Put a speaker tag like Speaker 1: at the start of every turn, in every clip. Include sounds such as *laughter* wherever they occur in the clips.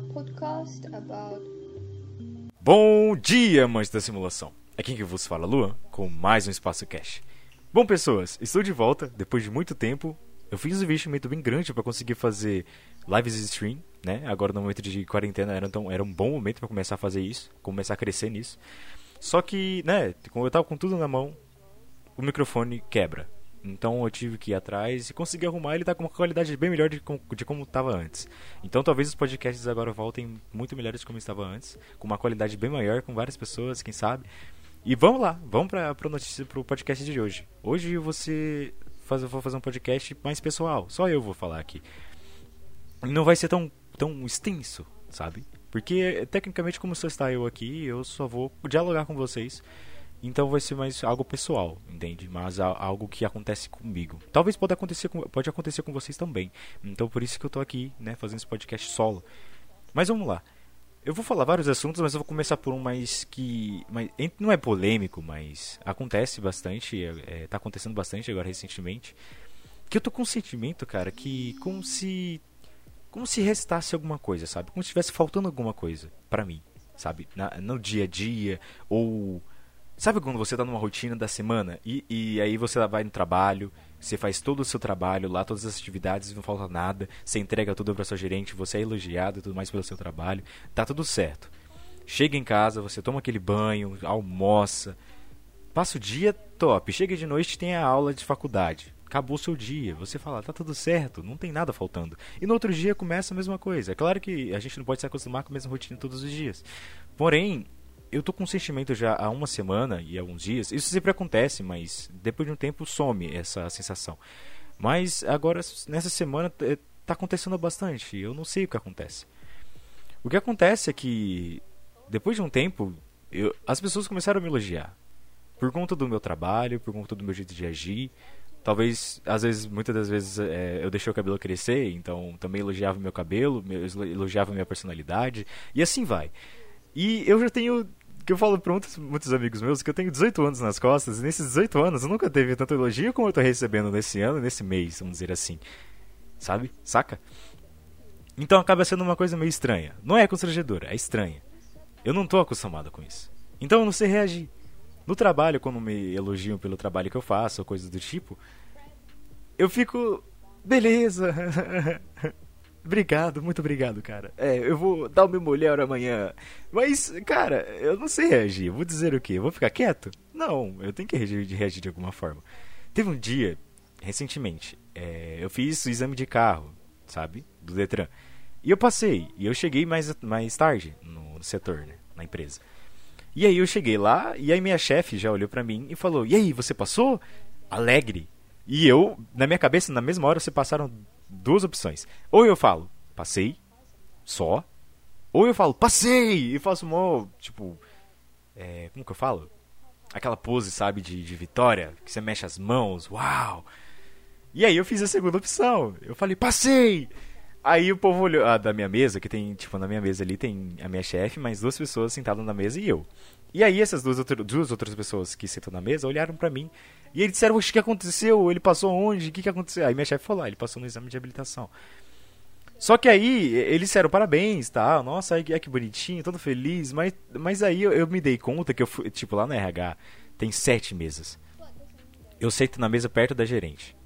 Speaker 1: podcast about.
Speaker 2: Bom dia, amantes da simulação. É quem que vos fala, Luan, com mais um Espaço Cash. Bom, pessoas, estou de volta depois de muito tempo. Eu fiz um investimento bem grande para conseguir fazer lives stream, né? Agora no momento de quarentena era, então, era um bom momento para começar a fazer isso, começar a crescer nisso. Só que, né, como eu tava com tudo na mão, o microfone quebra. Então eu tive que ir atrás e conseguir arrumar. Ele tá com uma qualidade bem melhor de, de como estava antes. Então talvez os podcasts agora voltem muito melhores como estava antes, com uma qualidade bem maior, com várias pessoas, quem sabe. E vamos lá, vamos para pro notícia pro podcast de hoje. Hoje você faz, eu vou fazer um podcast mais pessoal, só eu vou falar aqui. Não vai ser tão tão extenso, sabe? Porque tecnicamente como só está eu aqui, eu só vou dialogar com vocês então vai ser mais algo pessoal, entende? Mas algo que acontece comigo. Talvez pode acontecer com, pode acontecer com vocês também. Então por isso que eu tô aqui, né, fazendo esse podcast solo. Mas vamos lá. Eu vou falar vários assuntos, mas eu vou começar por um mais que. Mais, não é polêmico, mas acontece bastante. É, é, tá acontecendo bastante agora recentemente. Que eu tô com um sentimento, cara, que como se. Como se restasse alguma coisa, sabe? Como se estivesse faltando alguma coisa para mim, sabe? Na, no dia a dia, ou Sabe quando você está numa rotina da semana e, e aí você vai no trabalho, você faz todo o seu trabalho lá, todas as atividades, não falta nada, você entrega tudo para sua gerente, você é elogiado e tudo mais pelo seu trabalho, tá tudo certo. Chega em casa, você toma aquele banho, almoça, passa o dia top, chega de noite tem a aula de faculdade. Acabou o seu dia, você fala, tá tudo certo, não tem nada faltando. E no outro dia começa a mesma coisa. É claro que a gente não pode se acostumar com a mesma rotina todos os dias. Porém, eu tô com um sentimento já há uma semana e alguns dias. Isso sempre acontece, mas depois de um tempo some essa sensação. Mas agora, nessa semana, tá acontecendo bastante. Eu não sei o que acontece. O que acontece é que, depois de um tempo, eu, as pessoas começaram a me elogiar. Por conta do meu trabalho, por conta do meu jeito de agir. Talvez, às vezes, muitas das vezes, é, eu deixei o cabelo crescer, então também elogiava meu cabelo, elogiava minha personalidade, e assim vai. E eu já tenho. Que eu falo pra muitos, muitos amigos meus que eu tenho 18 anos nas costas, e nesses 18 anos eu nunca teve tanto elogio como eu tô recebendo nesse ano, nesse mês, vamos dizer assim. Sabe? Saca? Então acaba sendo uma coisa meio estranha. Não é constrangedora, é estranha. Eu não tô acostumado com isso. Então eu não sei reagir. No trabalho, quando me elogiam pelo trabalho que eu faço, ou coisas do tipo, eu fico. Beleza. *laughs* Obrigado, muito obrigado, cara. É, eu vou dar o meu mulher amanhã. Mas, cara, eu não sei reagir. vou dizer o quê? Vou ficar quieto? Não, eu tenho que reagir, reagir de alguma forma. Teve um dia, recentemente, é, eu fiz o exame de carro, sabe? Do Detran. E eu passei. E eu cheguei mais, mais tarde no, setor, né? Na empresa. E aí eu cheguei lá, e aí minha chefe já olhou pra mim e falou: E aí, você passou? Alegre. E eu, na minha cabeça, na mesma hora, você passaram duas opções. Ou eu falo, passei, só. Ou eu falo, passei! E faço uma, tipo. É, como que eu falo? Aquela pose, sabe, de, de vitória, que você mexe as mãos, uau! E aí eu fiz a segunda opção. Eu falei, passei! Aí o povo olhou, ah, da minha mesa, que tem, tipo, na minha mesa ali tem a minha chefe, mais duas pessoas sentadas na mesa e eu. E aí essas duas, outro, duas outras pessoas que sentam na mesa olharam para mim e eles disseram, o que aconteceu? Ele passou onde? O que, que aconteceu? Aí minha chefe falou, ah, ele passou no exame de habilitação. Só que aí eles disseram parabéns, tá? Nossa, é que bonitinho, todo feliz. Mas, mas aí eu, eu, me dei conta que eu fui, tipo, lá no RH tem sete mesas. Eu sento na mesa perto da gerente.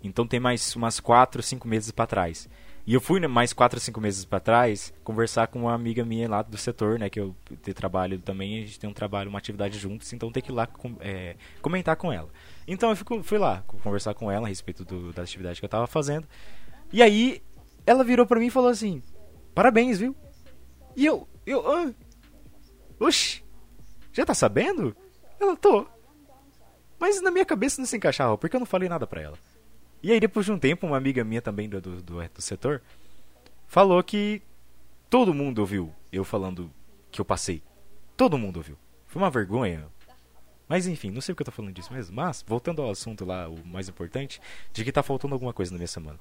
Speaker 2: Então tem mais umas quatro, cinco mesas para trás. E eu fui né, mais quatro ou cinco meses para trás conversar com uma amiga minha lá do setor, né? Que eu trabalho também, a gente tem um trabalho, uma atividade juntos, então tem que ir lá com, é, comentar com ela. Então eu fico, fui lá conversar com ela a respeito do, da atividade que eu tava fazendo. E aí ela virou para mim e falou assim: Parabéns, viu? E eu, eu, ah, oxi, já tá sabendo? Ela, tô. Mas na minha cabeça não se encaixava, porque eu não falei nada pra ela. E aí, depois de um tempo, uma amiga minha também do, do, do, setor falou que todo mundo ouviu eu falando que eu passei. Todo mundo ouviu. Foi uma vergonha. Mas enfim, não sei porque eu tô falando disso mesmo. Mas, voltando ao assunto lá, o mais importante, de que tá faltando alguma coisa na minha semana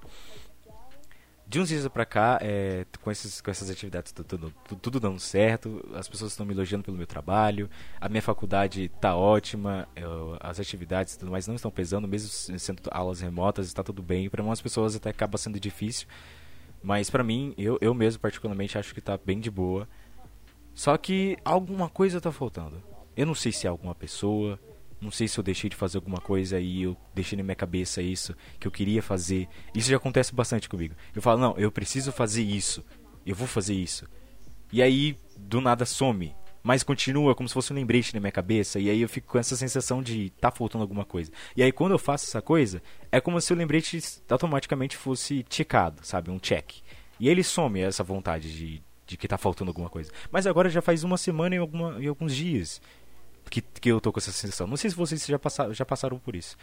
Speaker 2: de uns dias pra cá, é, com, esses, com essas atividades tudo, tudo, dando certo, as pessoas estão me elogiando pelo meu trabalho, a minha faculdade tá ótima, eu, as atividades tudo mais não estão pesando, mesmo sendo aulas remotas, está tudo bem. Para algumas pessoas até acaba sendo difícil, Mas pra mim, eu, eu mesmo particularmente acho que tá bem de boa. Só que alguma coisa tá faltando. Eu não sei se é alguma pessoa, não sei se eu deixei de fazer alguma coisa e eu deixei na minha cabeça isso que eu queria fazer. Isso já acontece bastante comigo. Eu falo, não, eu preciso fazer isso. Eu vou fazer isso. E aí, do nada some mas continua como se fosse um lembrete na minha cabeça, e aí eu fico com essa sensação de tá faltando alguma coisa. E aí quando eu faço essa coisa, é como se o lembrete automaticamente fosse ticado, sabe? Um check. E aí ele some essa vontade de, de que tá faltando alguma coisa. Mas agora já faz uma semana e, alguma, e alguns dias que, que eu tô com essa sensação. Não sei se vocês já passaram, já passaram por isso.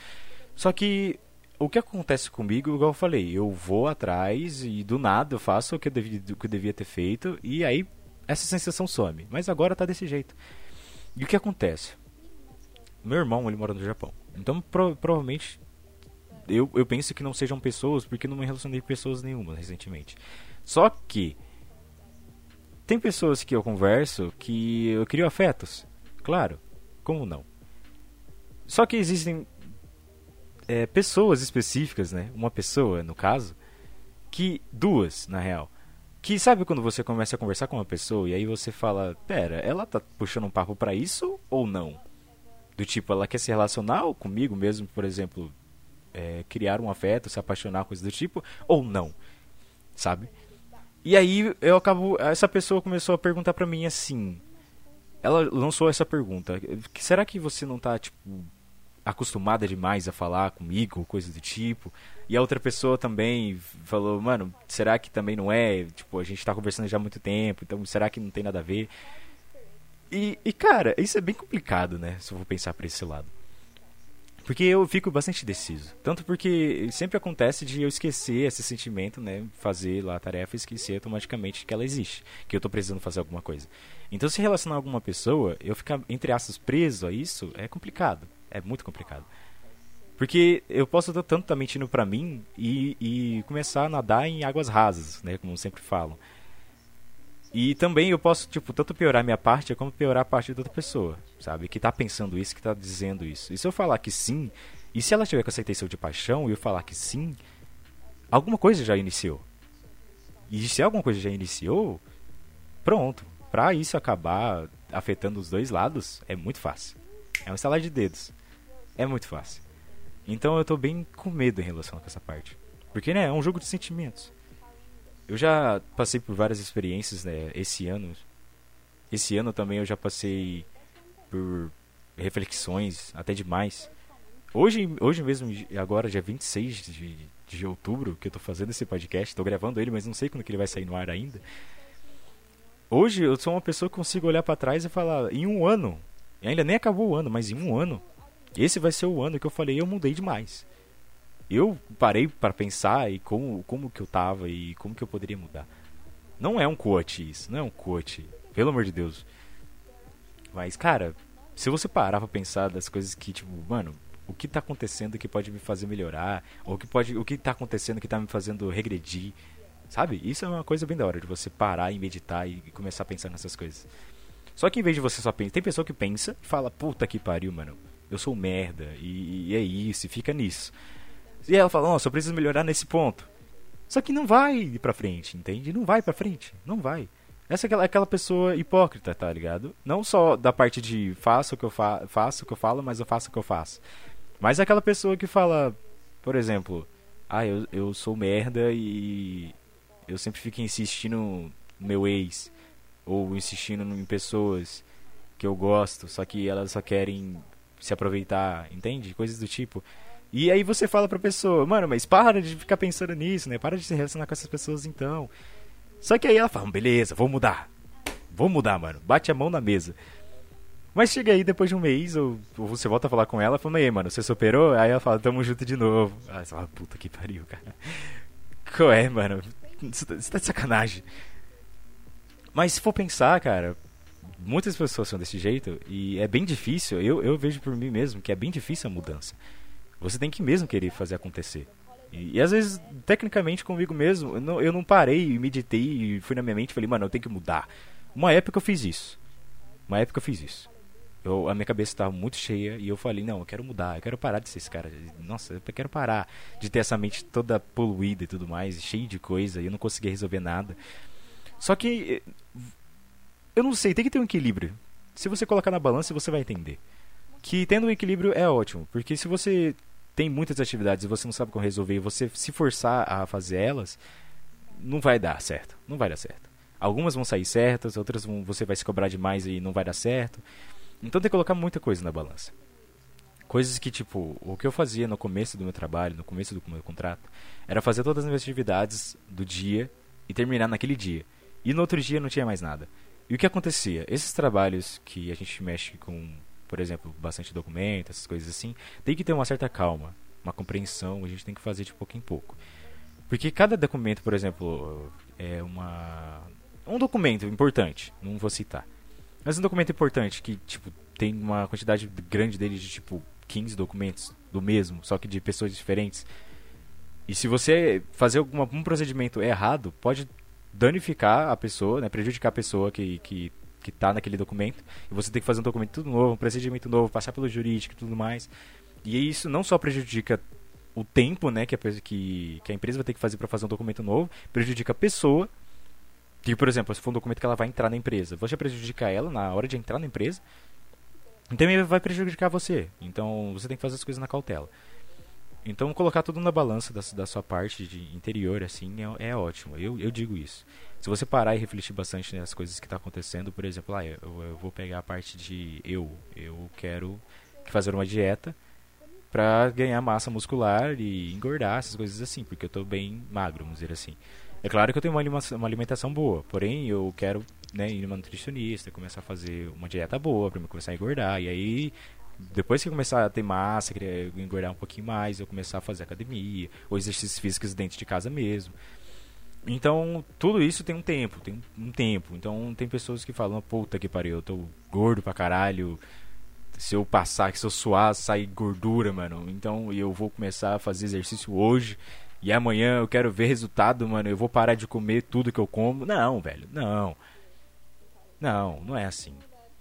Speaker 2: Só que o que acontece comigo, igual eu falei, eu vou atrás e do nada eu faço o que eu devia, o que eu devia ter feito, e aí essa sensação some. Mas agora tá desse jeito. E o que acontece? Meu irmão, ele mora no Japão. Então, pro, provavelmente, eu, eu penso que não sejam pessoas, porque não me relacionei com pessoas nenhuma recentemente. Só que, tem pessoas que eu converso que eu crio afetos. Claro, como não? Só que existem é, pessoas específicas, né? Uma pessoa, no caso, que duas, na real, que sabe quando você começa a conversar com uma pessoa e aí você fala, pera, ela tá puxando um papo para isso ou não? Do tipo, ela quer se relacionar comigo mesmo, por exemplo, é, criar um afeto, se apaixonar, coisa do tipo, ou não? Sabe? E aí eu acabo. Essa pessoa começou a perguntar pra mim assim. Ela lançou essa pergunta. Será que você não tá, tipo, acostumada demais a falar comigo, coisa do tipo. E a outra pessoa também falou, mano, será que também não é? Tipo, a gente tá conversando já há muito tempo, então será que não tem nada a ver? E, e cara, isso é bem complicado, né? Se eu vou pensar por esse lado. Porque eu fico bastante deciso. Tanto porque sempre acontece de eu esquecer esse sentimento, né? Fazer lá a tarefa e esquecer automaticamente que ela existe. Que eu tô precisando fazer alguma coisa. Então, se relacionar a alguma pessoa, eu ficar, entre aspas, preso a isso é complicado. É muito complicado. Porque eu posso estar tanto tá mentindo pra mim e, e começar a nadar em águas rasas, né? Como sempre falam. E também eu posso, tipo, tanto piorar minha parte como piorar a parte da outra pessoa, sabe? Que tá pensando isso, que tá dizendo isso. E se eu falar que sim, e se ela tiver com essa intenção de paixão e eu falar que sim, alguma coisa já iniciou. E se alguma coisa já iniciou, pronto. Pra isso acabar afetando os dois lados, é muito fácil. É um estalar de dedos. É muito fácil. Então eu tô bem com medo em relação a essa parte. Porque, né, é um jogo de sentimentos. Eu já passei por várias experiências, né, esse ano. Esse ano também eu já passei por reflexões, até demais. Hoje, hoje mesmo, agora, dia 26 de, de outubro, que eu tô fazendo esse podcast, tô gravando ele, mas não sei quando que ele vai sair no ar ainda. Hoje eu sou uma pessoa que consigo olhar para trás e falar, em um ano, ainda nem acabou o ano, mas em um ano, esse vai ser o ano que eu falei, eu mudei demais. Eu parei para pensar e como, como que eu tava e como que eu poderia mudar. Não é um quote isso, não é um quote, pelo amor de Deus. Mas, cara, se você parar pra pensar das coisas que, tipo, mano, o que tá acontecendo que pode me fazer melhorar, ou o que pode, o que tá acontecendo que tá me fazendo regredir, sabe? Isso é uma coisa bem da hora de você parar e meditar e começar a pensar nessas coisas. Só que em vez de você só pensar, tem pessoa que pensa e fala, puta que pariu, mano, eu sou merda, e, e é isso, e fica nisso. E ela fala, nossa, eu preciso melhorar nesse ponto. Só que não vai pra frente, entende? Não vai pra frente, não vai. Essa é aquela, aquela pessoa hipócrita, tá ligado? Não só da parte de faço o que eu fa faço o que eu falo, mas eu faço o que eu faço. Mas é aquela pessoa que fala, por exemplo, ah, eu, eu sou merda e eu sempre fico insistindo no meu ex ou insistindo em pessoas que eu gosto, só que elas só querem se aproveitar, entende? Coisas do tipo. E aí você fala pra pessoa, mano, mas para de ficar pensando nisso, né? Para de se relacionar com essas pessoas então. Só que aí ela fala, beleza, vou mudar. Vou mudar, mano. Bate a mão na mesa. Mas chega aí depois de um mês, ou, você volta a falar com ela, fala, aí, mano, você superou? Aí ela fala, tamo junto de novo. Aí você fala, puta que pariu, cara. *laughs* Qual é, mano? Você tá, tá de sacanagem. Mas se for pensar, cara, muitas pessoas são desse jeito e é bem difícil. Eu, eu vejo por mim mesmo que é bem difícil a mudança. Você tem que mesmo querer fazer acontecer. E, e às vezes, tecnicamente, comigo mesmo, eu não, eu não parei e meditei e fui na minha mente e falei, mano, eu tenho que mudar. Uma época eu fiz isso. Uma época eu fiz isso. Eu, a minha cabeça estava muito cheia e eu falei, não, eu quero mudar, eu quero parar de ser esse cara. Nossa, eu quero parar de ter essa mente toda poluída e tudo mais, cheia de coisa, e eu não conseguia resolver nada. Só que eu não sei, tem que ter um equilíbrio. Se você colocar na balança, você vai entender. Que tendo um equilíbrio é ótimo, porque se você tem muitas atividades e você não sabe como resolver e você se forçar a fazer elas, não vai dar certo. Não vai dar certo. Algumas vão sair certas, outras vão, você vai se cobrar demais e não vai dar certo. Então tem que colocar muita coisa na balança. Coisas que, tipo, o que eu fazia no começo do meu trabalho, no começo do meu contrato, era fazer todas as minhas atividades do dia e terminar naquele dia. E no outro dia não tinha mais nada. E o que acontecia? Esses trabalhos que a gente mexe com, por exemplo, bastante documento, essas coisas assim, tem que ter uma certa calma, uma compreensão, a gente tem que fazer de pouco em pouco. Porque cada documento, por exemplo, é uma um documento importante, não vou citar. Mas um documento importante que, tipo, tem uma quantidade grande dele de, tipo, 15 documentos do mesmo, só que de pessoas diferentes. E se você fazer alguma, um procedimento errado, pode danificar a pessoa, né, prejudicar a pessoa que, que, que tá naquele documento. E você tem que fazer um documento tudo novo, um procedimento novo, passar pelo jurídico e tudo mais. E isso não só prejudica o tempo né, que, a, que, que a empresa vai ter que fazer para fazer um documento novo, prejudica a pessoa que, por exemplo, se for um documento que ela vai entrar na empresa, você prejudicar ela na hora de entrar na empresa, também vai prejudicar você. Então, você tem que fazer as coisas na cautela. Então, colocar tudo na balança da, da sua parte de interior, assim, é, é ótimo. Eu, eu digo isso. Se você parar e refletir bastante nas coisas que está acontecendo, por exemplo, ah, eu, eu vou pegar a parte de eu. Eu quero fazer uma dieta para ganhar massa muscular e engordar, essas coisas assim, porque eu estou bem magro, vamos dizer assim. É claro que eu tenho uma uma alimentação boa, porém eu quero né, ir numa nutricionista, começar a fazer uma dieta boa para me começar a engordar. E aí, depois que eu começar a ter massa, engordar um pouquinho mais, eu começar a fazer academia, ou exercícios físicos dentro de casa mesmo. Então, tudo isso tem um tempo, tem um tempo. Então, tem pessoas que falam, puta que pariu, eu tô gordo pra caralho. Se eu passar, se eu suar, sai gordura, mano. Então, eu vou começar a fazer exercício hoje e amanhã eu quero ver resultado, mano, eu vou parar de comer tudo que eu como. Não, velho, não. Não, não é assim.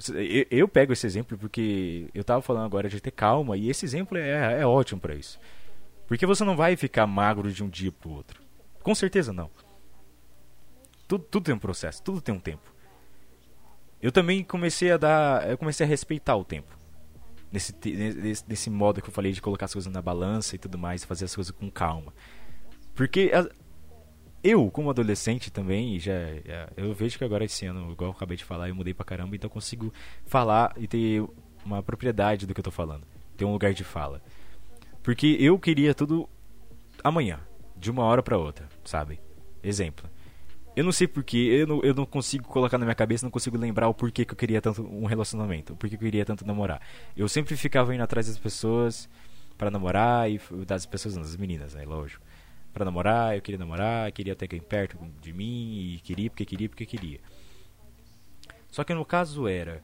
Speaker 2: Eu, eu pego esse exemplo porque eu tava falando agora de ter calma e esse exemplo é, é ótimo para isso. Porque você não vai ficar magro de um dia pro outro. Com certeza não. Tudo, tudo tem um processo, tudo tem um tempo. Eu também comecei a dar. Eu comecei a respeitar o tempo. Nesse, nesse, nesse modo que eu falei de colocar as coisas na balança e tudo mais, fazer as coisas com calma. Porque a, eu, como adolescente também, já, eu vejo que agora esse ano, igual eu acabei de falar, eu mudei pra caramba, então consigo falar e ter uma propriedade do que eu tô falando. Ter um lugar de fala. Porque eu queria tudo amanhã, de uma hora para outra, sabe? Exemplo. Eu não sei porquê, eu não, eu não consigo colocar na minha cabeça, não consigo lembrar o porquê que eu queria tanto um relacionamento, o porquê que eu queria tanto namorar. Eu sempre ficava indo atrás das pessoas para namorar e das pessoas, não, das meninas, né, lógico para namorar, eu queria namorar, queria ter alguém perto de mim e queria porque queria porque queria. Só que no caso era,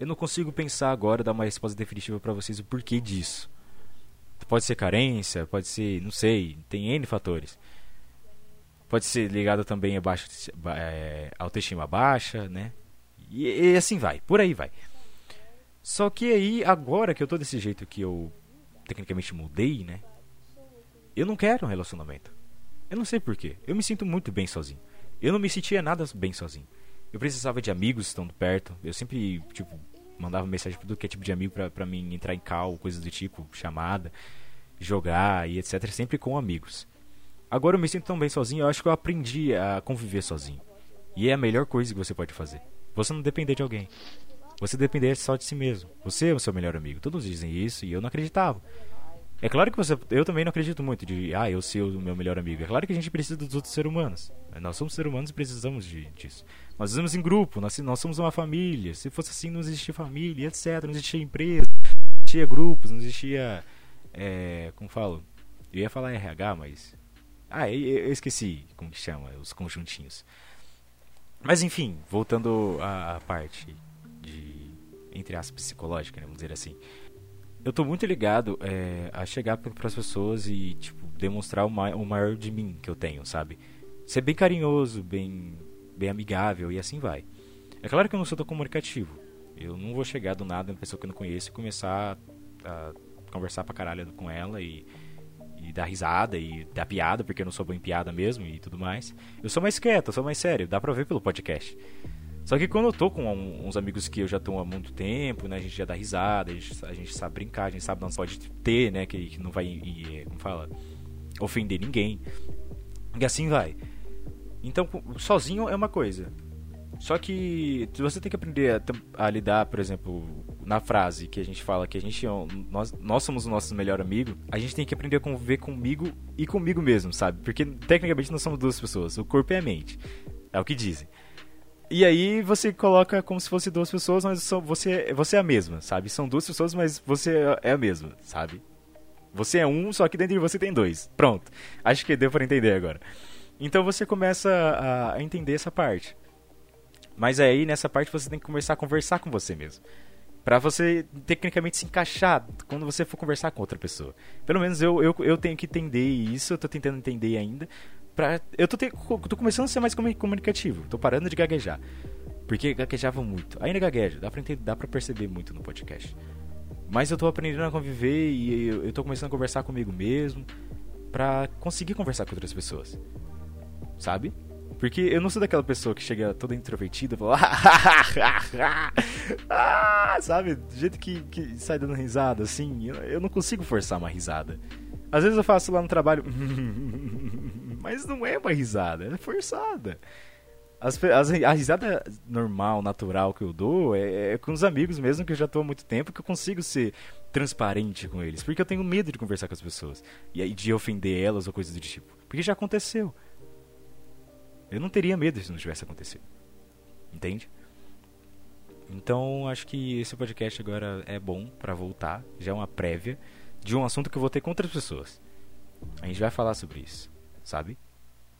Speaker 2: eu não consigo pensar agora dar uma resposta definitiva para vocês o porquê disso. Pode ser carência, pode ser, não sei, tem N fatores. Pode ser ligado também a baixa, é, autoestima baixa, né? E, e assim vai, por aí vai. Só que aí, agora que eu tô desse jeito que eu tecnicamente mudei, né? eu não quero um relacionamento. Eu não sei porquê. Eu me sinto muito bem sozinho. Eu não me sentia nada bem sozinho. Eu precisava de amigos estando perto. Eu sempre, tipo, mandava mensagem pra tudo que é tipo de amigo pra, pra mim entrar em cal, coisas do tipo, chamada, jogar e etc. Sempre com amigos. Agora eu me sinto tão bem sozinho, eu acho que eu aprendi a conviver sozinho. E é a melhor coisa que você pode fazer. Você não depender de alguém. Você depender só de si mesmo. Você é o seu melhor amigo. Todos dizem isso e eu não acreditava. É claro que você. Eu também não acredito muito de. Ah, eu ser o meu melhor amigo. É claro que a gente precisa dos outros seres humanos. Nós somos seres humanos e precisamos de, disso. Nós vivemos em grupo, nós, nós somos uma família. Se fosse assim, não existia família, etc. Não existia empresa, não existia grupos, não existia. É, como falo? Eu ia falar RH, mas. Ah, eu, esqueci como que chama, os conjuntinhos. Mas enfim, voltando à, parte de. Entre aspas, psicológica, né, vamos dizer assim eu tô muito ligado é, a chegar para as pessoas e tipo demonstrar o, ma o maior de mim que eu tenho, sabe? Ser bem carinhoso, bem bem amigável e assim vai. É claro que eu não sou tão comunicativo. Eu não vou chegar do nada uma pessoa que eu não conheço e começar a conversar pra caralho com ela e, e dar risada e dar piada, porque eu não sou bom em piada mesmo e tudo mais. Eu sou mais quieto, eu sou mais sério, dá pra ver pelo podcast. Só que quando eu tô com uns amigos que eu já tô há muito tempo, né? A gente já dá risada, a gente, a gente sabe brincar, a gente sabe não pode ter, né? Que, que não vai, e, como fala, ofender ninguém. E assim vai. Então, sozinho é uma coisa. Só que você tem que aprender a, a, lidar, por exemplo, na frase que a gente fala que a gente é nós, nós somos o nosso melhor amigo, a gente tem que aprender a conviver comigo e comigo mesmo, sabe? Porque tecnicamente nós somos duas pessoas, o corpo e a mente. É o que dizem. E aí você coloca como se fosse duas pessoas, mas você, você é a mesma, sabe? São duas pessoas, mas você é a mesma, sabe? Você é um, só que dentro de você tem dois. Pronto. Acho que deu para entender agora. Então você começa a, a entender essa parte. Mas aí nessa parte você tem que começar a conversar com você mesmo. Pra você tecnicamente se encaixar quando você for conversar com outra pessoa. Pelo menos eu, eu, eu tenho que entender isso, eu tô tentando entender ainda. Pra, eu tô, te, tô começando a ser mais comunicativo, tô parando de gaguejar. Porque gaguejava muito. Ainda gaguejo, dá pra, entender, dá pra perceber muito no podcast. Mas eu tô aprendendo a conviver e eu, eu tô começando a conversar comigo mesmo pra conseguir conversar com outras pessoas. Sabe? Porque eu não sou daquela pessoa que chega toda introvertida e fala. ah, sabe? Do jeito que, que sai dando risada, assim. Eu, eu não consigo forçar uma risada. Às vezes eu faço lá no trabalho. *laughs* Mas não é uma risada, é forçada. As, as, a risada normal, natural que eu dou é, é, com os amigos mesmo que eu já estou há muito tempo que eu consigo ser transparente com eles. Porque eu tenho medo de conversar com as pessoas. E aí de ofender elas ou coisas do tipo. Porque já aconteceu. Eu não teria medo se não tivesse acontecido. Entende? Então, acho que esse podcast agora é bom para voltar, já é uma prévia de um assunto que eu vou ter com outras pessoas. A gente vai falar sobre isso, sabe?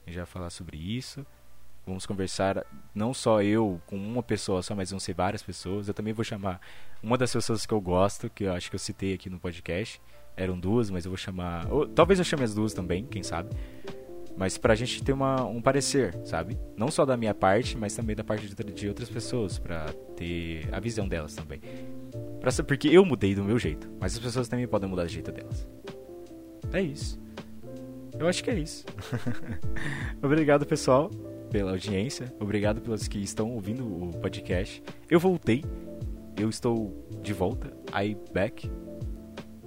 Speaker 2: A gente vai falar sobre isso. Vamos conversar não só eu com uma pessoa só, mas vão ser várias pessoas. Eu também vou chamar uma das pessoas que eu gosto, que eu acho que eu citei aqui no podcast. Eram duas, mas eu vou chamar. Ou, talvez eu chame as duas também, quem sabe mas pra gente ter uma, um parecer, sabe? Não só da minha parte, mas também da parte de, de outras pessoas, pra ter a visão delas também. Pra, porque eu mudei do meu jeito, mas as pessoas também podem mudar do jeito delas. É isso. Eu acho que é isso. *laughs* Obrigado, pessoal, pela audiência. Obrigado pelos que estão ouvindo o podcast. Eu voltei. Eu estou de volta. I back.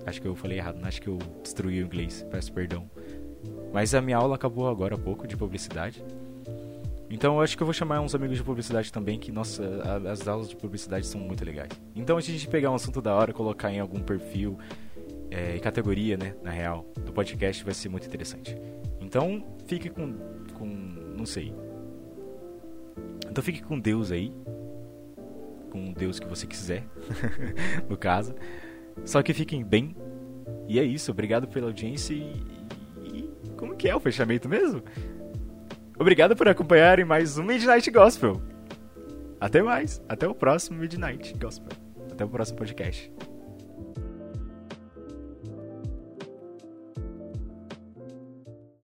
Speaker 2: Acho que eu falei errado, não acho que eu destruí o inglês. Peço perdão. Mas a minha aula acabou agora há pouco de publicidade. Então eu acho que eu vou chamar uns amigos de publicidade também, que nossa, as aulas de publicidade são muito legais. Então a gente pegar um assunto da hora, colocar em algum perfil é, e categoria, né, na real, do podcast vai ser muito interessante. Então fique com, com não sei. Então fique com Deus aí, com Deus que você quiser, *laughs* no caso. Só que fiquem bem. E é isso, obrigado pela audiência e como que é o fechamento mesmo? Obrigado por acompanharem mais um Midnight Gospel. Até mais. Até o próximo Midnight Gospel. Até o próximo podcast.